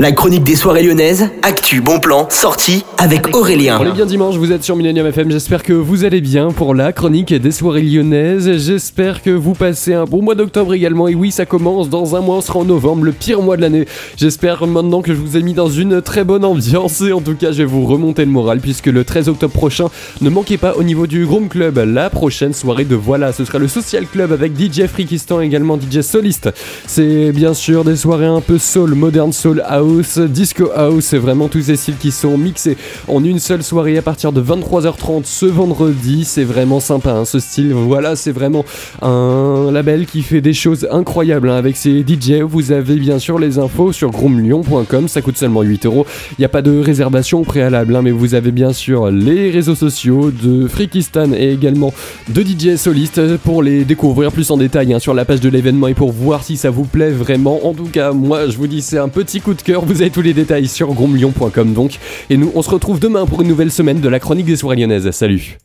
La chronique des soirées lyonnaises, actu, bon plan, sortie avec Aurélien. On est bien dimanche, vous êtes sur Millennium FM, j'espère que vous allez bien pour la chronique des soirées lyonnaises. J'espère que vous passez un bon mois d'octobre également. Et oui, ça commence dans un mois, on sera en novembre, le pire mois de l'année. J'espère maintenant que je vous ai mis dans une très bonne ambiance. Et en tout cas, je vais vous remonter le moral puisque le 13 octobre prochain, ne manquez pas au niveau du Groom Club, la prochaine soirée de Voilà. Ce sera le Social Club avec DJ Frikistan, également DJ Soliste. C'est bien sûr des soirées un peu soul, modern soul house disco house, vraiment tous ces styles qui sont mixés en une seule soirée à partir de 23h30 ce vendredi. C'est vraiment sympa hein, ce style. Voilà, c'est vraiment un label qui fait des choses incroyables hein, avec ses DJ. Vous avez bien sûr les infos sur groomlyon.com, ça coûte seulement 8 euros. Il n'y a pas de réservation préalable, hein, mais vous avez bien sûr les réseaux sociaux de Freakistan et également de DJ Soliste pour les découvrir plus en détail sur la page de l'événement et pour voir si ça vous plaît vraiment. En tout cas, moi je vous dis, c'est un petit coup de cœur vous avez tous les détails sur gromlion.com donc. Et nous, on se retrouve demain pour une nouvelle semaine de la chronique des soirées lyonnaises. Salut